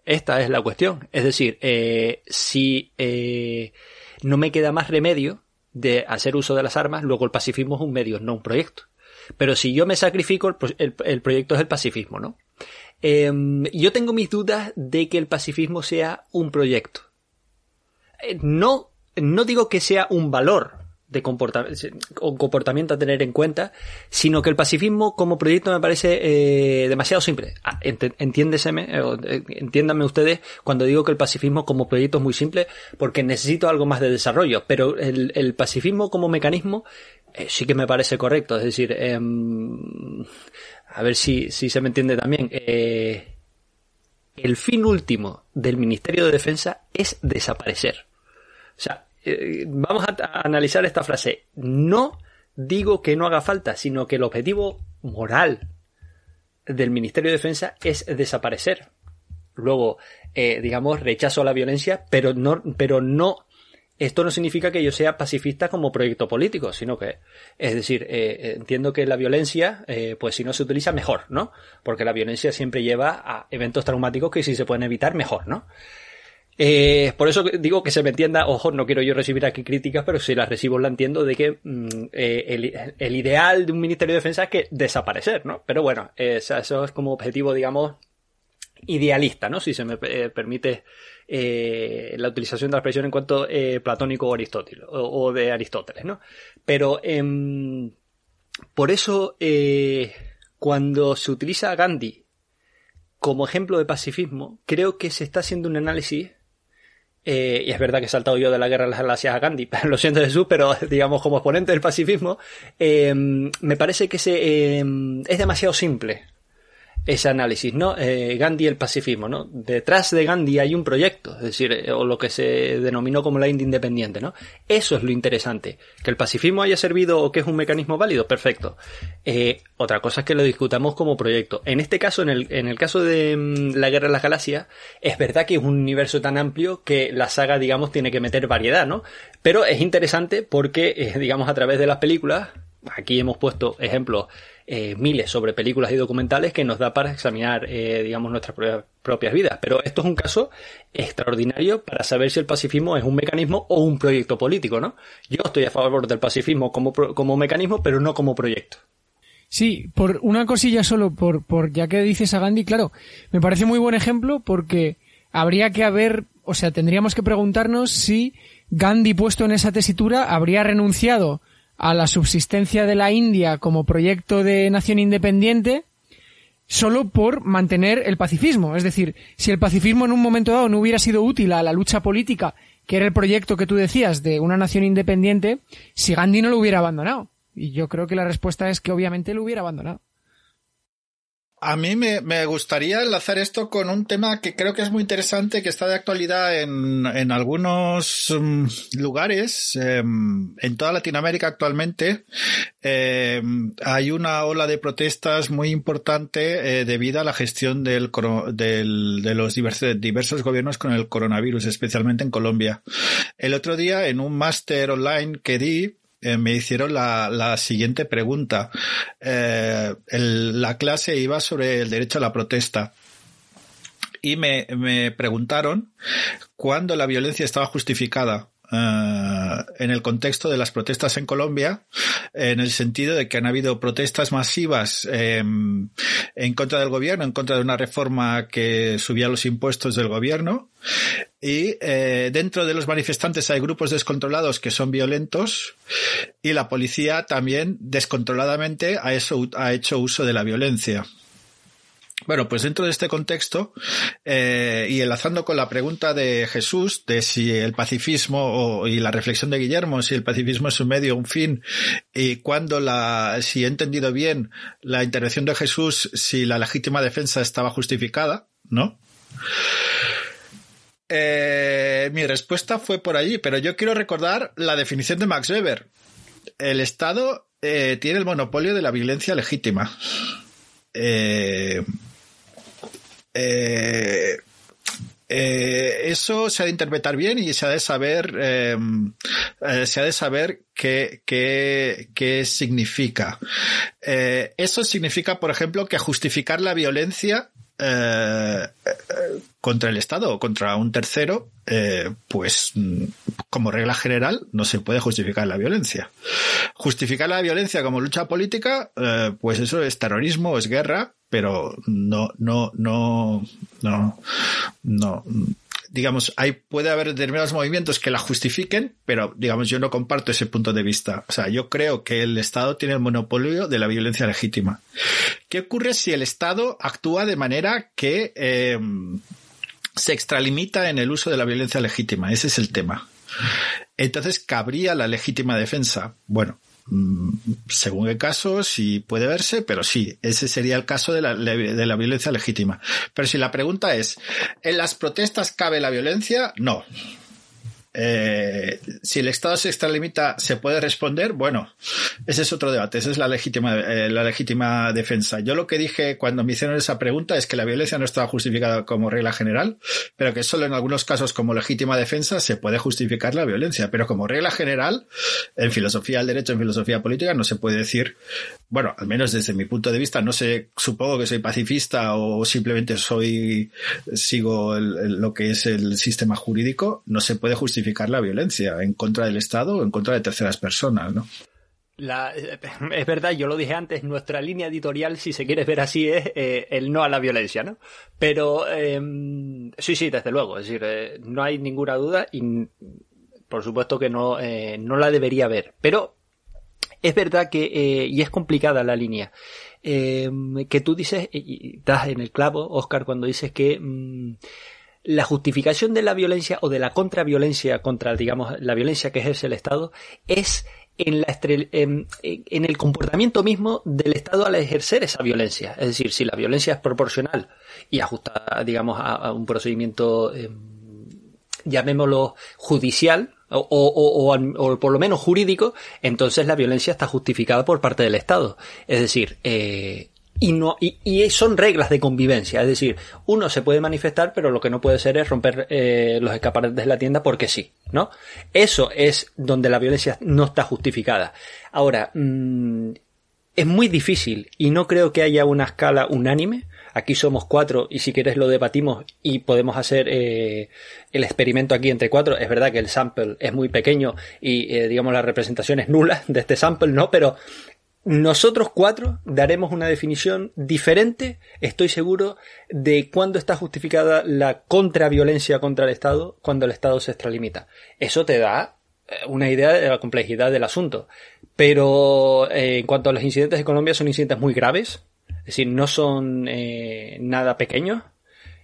Esta es la cuestión. Es decir, si no me queda más remedio de hacer uso de las armas, luego el pacifismo es un medio, no un proyecto. Pero si yo me sacrifico, el, proyecto es el pacifismo, ¿no? Em, yo tengo mis dudas de que el pacifismo sea un proyecto. Eh, no, no digo que sea un valor de comportamiento, un comportamiento a tener en cuenta, sino que el pacifismo como proyecto me parece eh, demasiado simple. Ah, entiéndeseme, eh, entiéndanme ustedes cuando digo que el pacifismo como proyecto es muy simple, porque necesito algo más de desarrollo, pero el pacifismo como mecanismo eh, sí que me parece correcto. Es decir, em, a ver si, si, se me entiende también. Eh, el fin último del Ministerio de Defensa es desaparecer. O sea, eh, vamos a, analizar esta frase. No digo que no haga falta, sino que el objetivo moral del Ministerio de Defensa es desaparecer. Luego, digamos, rechazo la violencia, pero no, pero no esto no significa que yo sea pacifista como proyecto político, sino que, es decir, eh, eh, entiendo que la violencia, eh, pues si no se utiliza, mejor, ¿no? Porque la violencia siempre lleva a eventos traumáticos que si se pueden evitar, mejor, ¿no? por eso digo que se me entienda, ojo, no quiero yo recibir aquí críticas, pero si las recibo la entiendo de que mm, el, ideal de un Ministerio de Defensa es que desaparecer, ¿no? Pero bueno, eso es como objetivo, digamos, idealista, ¿no? Si se me eh, permite eh, la utilización de la expresión en cuanto eh, platónico o Aristóteles, o, de Aristóteles, ¿no? Pero em, por eso, cuando se utiliza a Gandhi como ejemplo de pacifismo, creo que se está haciendo un análisis y es verdad que he saltado yo de la guerra de las galaxias a Gandhi, lo siento Jesús, pero digamos como exponente del pacifismo, em, me parece que se, em, es demasiado simple ese análisis, ¿no? Eh, Gandhi y el pacifismo, ¿no? Detrás de Gandhi hay un proyecto, es decir, eh, o lo que se denominó como la India independiente, ¿no? Eso es lo interesante. Que el pacifismo haya servido o que es un mecanismo válido, perfecto. Eh, otra cosa es que lo discutamos como proyecto. En este caso, en el, en el caso de mm, la Guerra de las Galaxias, es verdad que es un universo tan amplio que la saga, digamos, tiene que meter variedad, ¿no? Pero es interesante porque, digamos, a través de las películas, aquí hemos puesto ejemplos eh, miles sobre películas y documentales que nos da para examinar, eh, digamos, nuestras propias vidas. Pero esto es un caso extraordinario para saber si el pacifismo es un mecanismo o un proyecto político, ¿no? Yo estoy a favor del pacifismo como, como mecanismo, pero no como proyecto. Sí, por una cosilla solo, por, por ya que dices a Gandhi, claro, me parece muy buen ejemplo porque habría que haber, o sea, tendríamos que preguntarnos si Gandhi puesto en esa tesitura habría renunciado a la subsistencia de la India como proyecto de nación independiente solo por mantener el pacifismo. Es decir, si el pacifismo en un momento dado no hubiera sido útil a la lucha política, que era el proyecto que tú decías de una nación independiente, si Gandhi no lo hubiera abandonado. Y yo creo que la respuesta es que obviamente lo hubiera abandonado. A mí me, me, gustaría enlazar esto con un tema que creo que es muy interesante, que está de actualidad en, en algunos um, lugares, um, en toda Latinoamérica actualmente. Um, hay una ola de protestas muy importante eh, debido a la gestión del, del, de los diversos, diversos gobiernos con el coronavirus, especialmente en Colombia. El otro día, en un máster online que di, eh, me hicieron la, la siguiente pregunta. Eh, la clase iba sobre el derecho a la protesta y me, me preguntaron cuándo la violencia estaba justificada. Uh, en el contexto de las protestas en Colombia, en el sentido de que han habido protestas masivas eh, en contra del gobierno, en contra de una reforma que subía los impuestos del gobierno, y eh, dentro de los manifestantes hay grupos descontrolados que son violentos y la policía también descontroladamente ha hecho uso de la violencia. Bueno, pues dentro de este contexto, eh, y enlazando con la pregunta de Jesús de si el pacifismo y la reflexión de Guillermo, si el pacifismo es un medio, un fin, y cuando la, si he entendido bien la intervención de Jesús, si la legítima defensa estaba justificada, ¿no? Eh, mi respuesta fue por allí, pero yo quiero recordar la definición de Max Weber. El Estado eh, tiene el monopolio de la violencia legítima. Eh, eh, eh, eso se ha de interpretar bien y se ha de saber, eh, se ha de saber qué, qué, qué significa. Eso significa, por ejemplo, que justificar la violencia contra el Estado o contra un tercero, pues como regla general no se puede justificar la violencia. Justificar la violencia como lucha política, pues eso es terrorismo, es guerra, pero no, no, no, no, no, digamos, hay, puede haber determinados movimientos que la justifiquen, pero digamos, yo no comparto ese punto de vista. O sea, yo creo que el Estado tiene el monopolio de la violencia legítima. ¿Qué ocurre si el Estado actúa de manera que eh, se extralimita en el uso de la violencia legítima? Ese es el tema. Entonces, ¿cabría la legítima defensa? Bueno, según el caso, sí puede verse, pero sí, ese sería el caso de la, de la violencia legítima. Pero si la pregunta es, ¿en las protestas cabe la violencia? No. Eh, si el Estado se extralimita, ¿se puede responder? Bueno, ese es otro debate, esa es la legítima, eh, la legítima defensa. Yo lo que dije cuando me hicieron esa pregunta es que la violencia no estaba justificada como regla general, pero que solo en algunos casos como legítima defensa se puede justificar la violencia, pero como regla general, en filosofía del derecho, en filosofía política, no se puede decir, bueno, al menos desde mi punto de vista, no sé, supongo que soy pacifista o simplemente soy, sigo lo que es el sistema jurídico, no se puede justificar la violencia en contra del Estado o en contra de terceras personas, ¿no? es verdad, yo lo dije antes, nuestra línea editorial, si se quiere ver así, es eh, el no a la violencia, ¿no? Pero em, sí, sí, desde luego, es decir, eh, no hay ninguna duda y por supuesto que no, eh, no la debería haber. Pero es verdad que, y es complicada la línea, em, que tú dices, y estás en el clavo, Oscar, cuando dices que mm, la justificación de la violencia o de la contraviolencia contra, digamos, la violencia que ejerce el Estado es en, la en, en, el comportamiento mismo del Estado al ejercer esa violencia. Es decir, si la violencia es proporcional y ajustada, digamos, a, un procedimiento, eh, llamémoslo judicial, o, o, o, por lo menos jurídico, entonces la violencia está justificada por parte del Estado. Es decir, eh, y no y, y, son reglas de convivencia. Es decir uno se puede manifestar pero lo que no puede ser es romper eh, los escaparates de la tienda porque sí no eso es donde la violencia no está justificada. Ahora mmm, es muy difícil y no creo que haya una escala unánime. Aquí somos cuatro y si quieres lo debatimos y podemos hacer eh, el experimento aquí entre cuatro. Es verdad que el sample es muy pequeño y eh, digamos la representación es nula de este sample no pero nosotros cuatro daremos una definición diferente, estoy seguro, de cuándo está justificada la contraviolencia contra el Estado cuando el Estado se extralimita. Eso te da eh, una idea de la complejidad del asunto. Pero eh, en cuanto a los incidentes de Colombia, son incidentes muy graves, es decir, no son eh, nada pequeños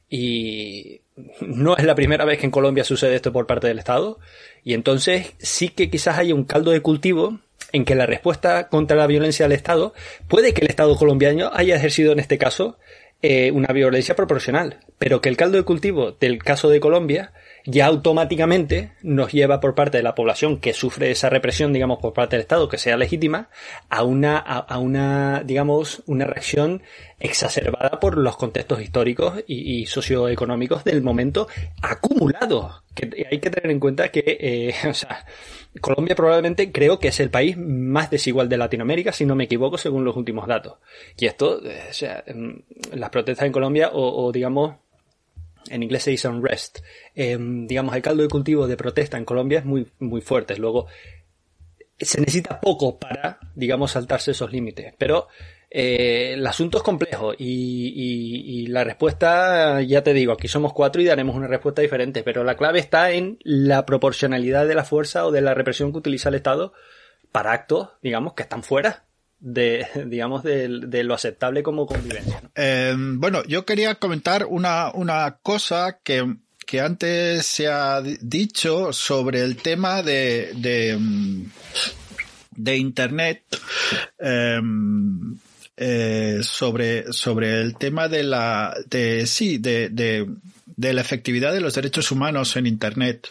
y no es la primera vez que en Colombia sucede esto por parte del Estado. Y entonces sí que quizás haya un caldo de cultivo en que la respuesta contra la violencia del Estado puede que el Estado colombiano haya ejercido en este caso eh, una violencia proporcional, pero que el caldo de cultivo del caso de Colombia ya automáticamente nos lleva por parte de la población que sufre esa represión, digamos, por parte del Estado, que sea legítima, a una, a, una, digamos, una reacción exacerbada por los contextos históricos y, socioeconómicos del momento acumulado. Que hay que tener en cuenta que, eh, o sea, Colombia probablemente creo que es el país más desigual de Latinoamérica, si no me equivoco, según los últimos datos. Y esto, eh, o sea, las protestas en Colombia, o, digamos, en inglés se dice unrest, em, digamos, el caldo de cultivo de protesta en Colombia es muy, muy fuerte. Luego, se necesita poco para, digamos, saltarse esos límites. Pero eh, el asunto es complejo y, la respuesta, ya te digo, aquí somos cuatro y daremos una respuesta diferente, pero la clave está en la proporcionalidad de la fuerza o de la represión que utiliza el Estado para actos, digamos, que están fuera de, digamos, de, lo aceptable como convivencia. Eh, bueno, yo quería comentar una, una cosa que, que antes se ha dicho sobre el tema de, de, de Internet. Eh, eh, sobre, sobre el tema de la, de, sí, de, de, de la efectividad de los derechos humanos en Internet.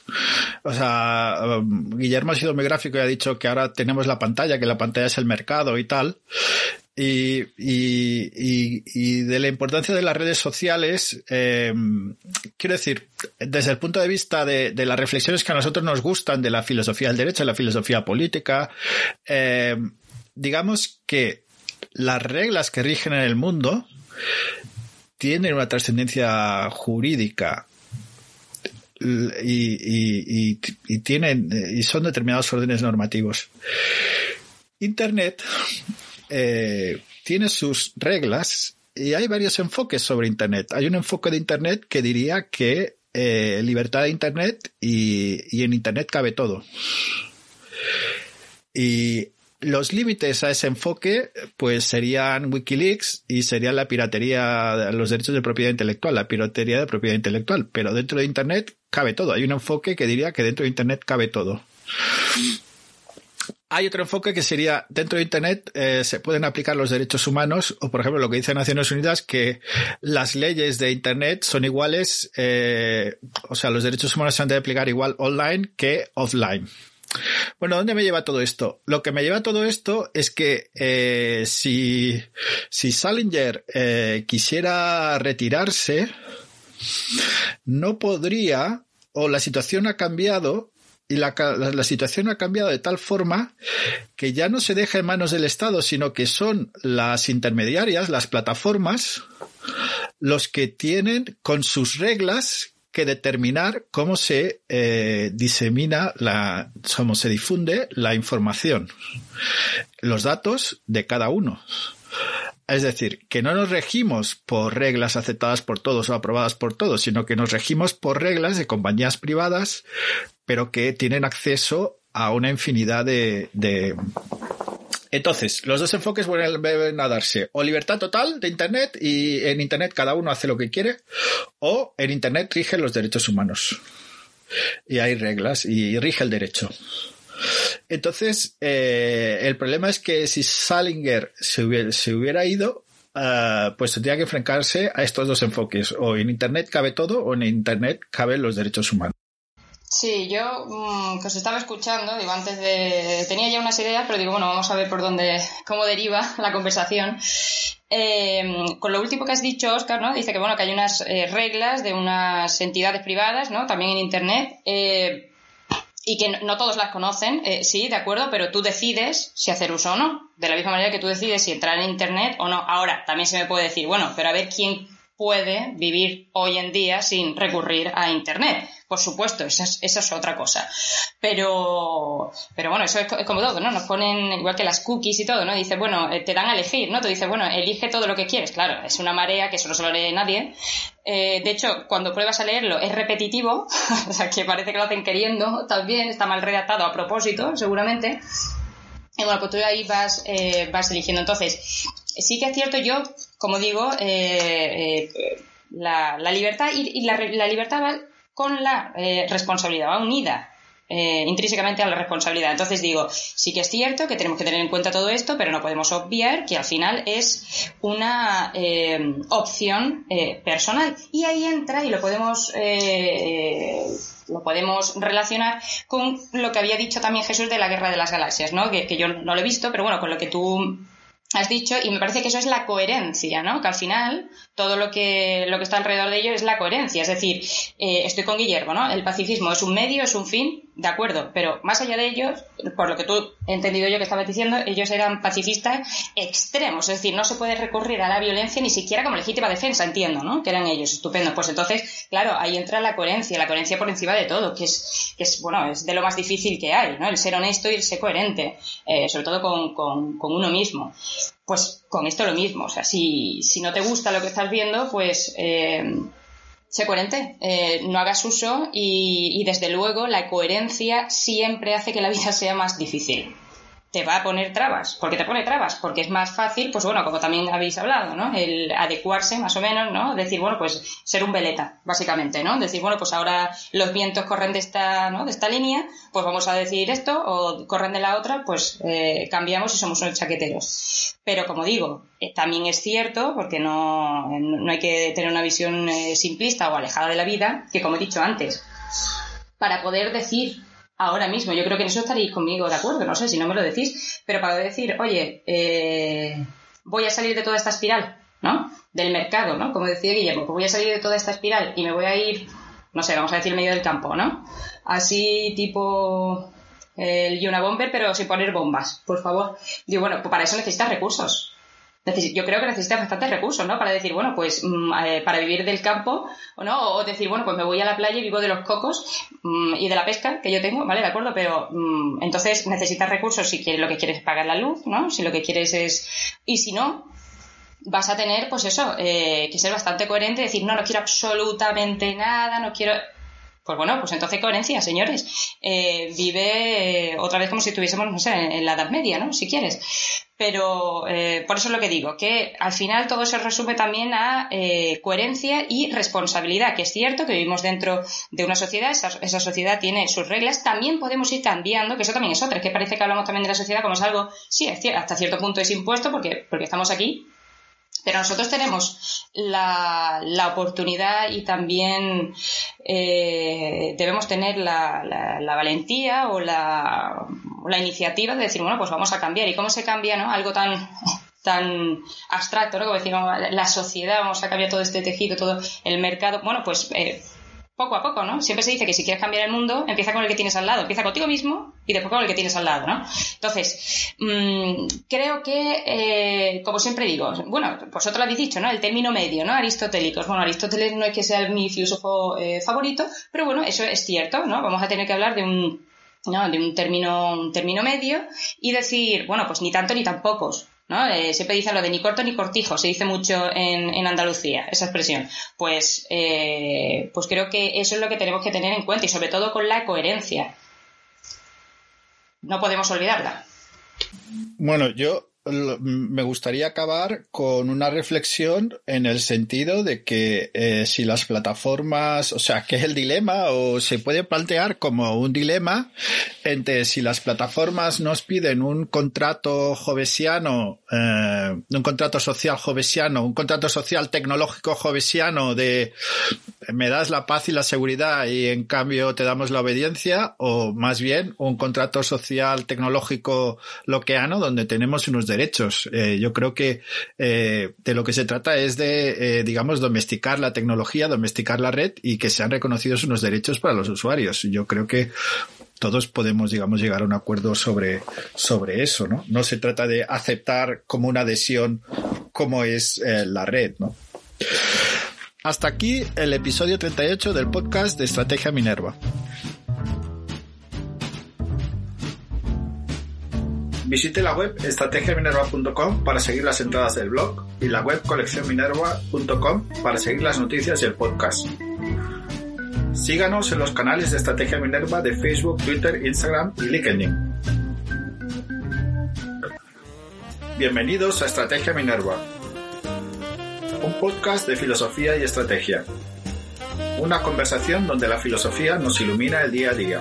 O sea, um, Guillermo ha sido muy gráfico y ha dicho que ahora tenemos la pantalla, que la pantalla es el mercado y tal. Y, y, y, y de la importancia de las redes sociales, eh, quiero decir, desde el punto de vista de, de, las reflexiones que a nosotros nos gustan de la filosofía del derecho, de la filosofía política, eh, digamos que las reglas que rigen en el mundo tienen una trascendencia jurídica y, tienen y son determinados órdenes normativos. Internet eh, tiene sus reglas y hay varios enfoques sobre Internet. Hay un enfoque de Internet que diría que eh, libertad de Internet y, y en Internet cabe todo. Y los límites a ese enfoque, pues serían Wikileaks y sería la piratería, los derechos de propiedad intelectual, la piratería de propiedad intelectual. Pero dentro de Internet cabe todo. Hay un enfoque que diría que dentro de Internet cabe todo. Hay otro enfoque que sería dentro de Internet eh, se pueden aplicar los derechos humanos o por ejemplo lo que dice Naciones Unidas que las leyes de Internet son iguales, eh, o sea los derechos humanos se han de aplicar igual online que offline. Bueno, ¿dónde me lleva todo esto? Lo que me lleva todo esto es que eh, si, si Salinger eh, quisiera retirarse, no podría, o la situación ha cambiado, y la, la, situación ha cambiado de tal forma que ya no se deja en manos del Estado, sino que son las intermediarias, las plataformas, los que tienen con sus reglas que determinar cómo se eh, disemina la, cómo se difunde la información, los datos de cada uno. Es decir, que no nos regimos por reglas aceptadas por todos o aprobadas por todos, sino que nos regimos por reglas de compañías privadas, pero que tienen acceso a una infinidad de, de... Entonces, los dos enfoques vuelven a darse o libertad total de Internet y en Internet cada uno hace lo que quiere, o en Internet rigen los derechos humanos. Y hay reglas y rige el derecho. Entonces, eh, el problema es que si Salinger se hubiera, ido, uh, pues tendría que enfrentarse a estos dos enfoques. O en Internet cabe todo o en Internet caben los derechos humanos. Sí, yo mmm, que os estaba escuchando, digo, antes de... Tenía ya unas ideas, pero digo, bueno, vamos a ver por dónde, cómo deriva la conversación. Eh, con lo último que has dicho, Oscar, ¿no? Dice que, bueno, que hay unas eh, reglas de unas entidades privadas, ¿no? También en Internet. Eh, y que no, todos las conocen, eh, sí, de acuerdo, pero tú decides si hacer uso o no. De la misma manera que tú decides si entrar en Internet o no. Ahora, también se me puede decir, bueno, pero a ver quién puede vivir hoy en día sin recurrir a Internet. Por supuesto, esa es, esa es otra cosa. Pero, pero bueno, eso es, como todo, ¿no? Nos ponen igual que las cookies y todo, ¿no? Dice, bueno, eh, te dan a elegir, ¿no? Tú dices, bueno, elige todo lo que quieres. Claro, es una marea que eso no se lo lee nadie. Eh, de hecho, cuando pruebas a leerlo es repetitivo, o sea, que parece que lo hacen queriendo también, está mal redactado a propósito, seguramente. Y bueno, pues tú ahí vas, eh, vas eligiendo. Entonces, sí que es cierto, yo, como digo, eh, eh, la, la, libertad y, y la, la, libertad va con la eh, responsabilidad, va unida. intrínsecamente a la responsabilidad. Entonces digo, sí que es cierto que tenemos que tener en cuenta todo esto, pero no podemos obviar que al final es una opción personal. Y ahí entra, y lo podemos lo podemos relacionar con lo que había dicho también Jesús de la Guerra de las Galaxias, ¿no? Que yo no lo he visto, pero bueno, con lo que tú has dicho y me parece que eso es la coherencia, ¿no? Que al final todo lo que, lo que está alrededor de ello es la coherencia. Es decir, eh, estoy con Guillermo, ¿no? El pacifismo es un medio, es un fin, de acuerdo, pero más allá de ellos, por lo que tú he entendido yo que estabas diciendo, ellos eran pacifistas extremos, es decir, no se puede recurrir a la violencia ni siquiera como legítima defensa, entiendo, ¿no? Que eran ellos, estupendo. Pues entonces, claro, ahí entra la coherencia, la coherencia por encima de todo, que es, que es bueno, es de lo más difícil que hay, ¿no? El ser honesto y el ser coherente, eh, sobre todo con, con, con uno mismo pues con esto lo mismo. O sea, si, si no te gusta lo que estás viendo, pues eh, sé coherente, eh, no hagas uso y, y, desde luego la coherencia siempre hace que la vida sea más difícil. Te va a poner trabas. ¿Por qué te pone trabas? Porque es más fácil, pues bueno, como también habéis hablado, ¿no? El adecuarse más o menos, ¿no? Decir, bueno, pues ser un veleta, básicamente, ¿no? Decir, bueno, pues ahora los vientos corren de esta, ¿no? De esta línea, pues vamos a decir esto, o corren de la otra, pues eh, cambiamos y somos unos chaqueteros. Pero como digo, eh, también es cierto, porque no, no, hay que tener una visión eh, simplista o alejada de la vida, que como he dicho antes, para poder decir ahora mismo, yo creo que en eso estaréis conmigo de acuerdo, no sé si no me lo decís, pero para decir, oye, eh, voy a salir de toda esta espiral, ¿no? Del mercado, ¿no? Como decía Guillermo, pues voy a salir de toda esta espiral y me voy a ir, no sé, vamos a decir medio del campo, ¿no? Así tipo el Yuna Bomber, pero sin poner bombas, por favor. Digo, bueno, pues para eso necesitas recursos. Yo creo que necesitas bastantes recursos, ¿no? Para decir, bueno, pues mmm, eh, para vivir del campo, o no, o decir, bueno, pues me voy a la playa y vivo de los cocos mmm, y de la pesca que yo tengo, ¿vale? De acuerdo, pero mmm, entonces necesitas recursos si quieres, lo que quieres es pagar la luz, ¿no? Si lo que quieres es. Y si no, vas a tener, pues eso, eh, que ser bastante coherente, decir, no, no quiero absolutamente nada, no quiero pues bueno, pues entonces coherencia, señores. Eh, vive eh, otra vez como si estuviésemos, no sé, en, la Edad Media, ¿no? Si quieres. Pero eh, por eso es lo que digo, que al final todo se resume también a eh, coherencia y responsabilidad, que es cierto que vivimos dentro de una sociedad, esa, esa, sociedad tiene sus reglas, también podemos ir cambiando, que eso también es otra, es que parece que hablamos también de la sociedad como es algo, sí, es cierto, hasta cierto punto es impuesto porque, porque estamos aquí, pero nosotros tenemos la, la oportunidad y también eh, debemos tener la, la, la valentía o la, la, iniciativa de decir, bueno, pues vamos a cambiar. ¿Y cómo se cambia no? algo tan, tan abstracto, ¿no? como decir, la sociedad, vamos a cambiar todo este tejido, todo el mercado? Bueno, pues... Eh, poco a poco, ¿no? Siempre se dice que si quieres cambiar el mundo, empieza con el que tienes al lado, empieza contigo mismo y después con el que tienes al lado, ¿no? Entonces, mmm, creo que, eh, como siempre digo, bueno, vosotros lo habéis dicho, ¿no? El término medio, ¿no? Aristotélicos. Bueno, Aristóteles no es que sea mi filósofo eh, favorito, pero bueno, eso es cierto, ¿no? Vamos a tener que hablar de un, ¿no? de un término, un término medio y decir, bueno, pues ni tanto ni tan pocos, ¿no? Eh, siempre dicen lo de ni corto ni cortijo, se dice mucho en, en Andalucía, esa expresión. Pues, eh, pues creo que eso es lo que tenemos que tener en cuenta y sobre todo con la coherencia. No podemos olvidarla. Bueno, yo me gustaría acabar con una reflexión en el sentido de que eh, si las plataformas, o sea, que es el dilema o se puede plantear como un dilema entre si las plataformas nos piden un contrato jovesiano, eh, un contrato social jovesiano, un contrato social tecnológico jovesiano de me das la paz y la seguridad y en cambio te damos la obediencia o más bien un contrato social tecnológico loqueano donde tenemos unos derechos. Eh, yo creo que eh, de lo que se trata es de, eh, digamos, domesticar la tecnología, domesticar la red y que sean reconocidos unos derechos para los usuarios. Yo creo que todos podemos, digamos, llegar a un acuerdo sobre, sobre eso, ¿no? No se trata de aceptar como una adhesión como es la red, ¿no? Hasta aquí el episodio 38 del podcast de Estrategia Minerva. Visite la web estrategiaminerva.com para seguir las entradas del blog y la web coleccionminerva.com para seguir las noticias y el podcast. Síganos en los canales de Estrategia Minerva de Facebook, Twitter, Instagram y LinkedIn. Bienvenidos a Estrategia Minerva, un podcast de filosofía y estrategia. Una conversación donde la filosofía nos ilumina el día a día.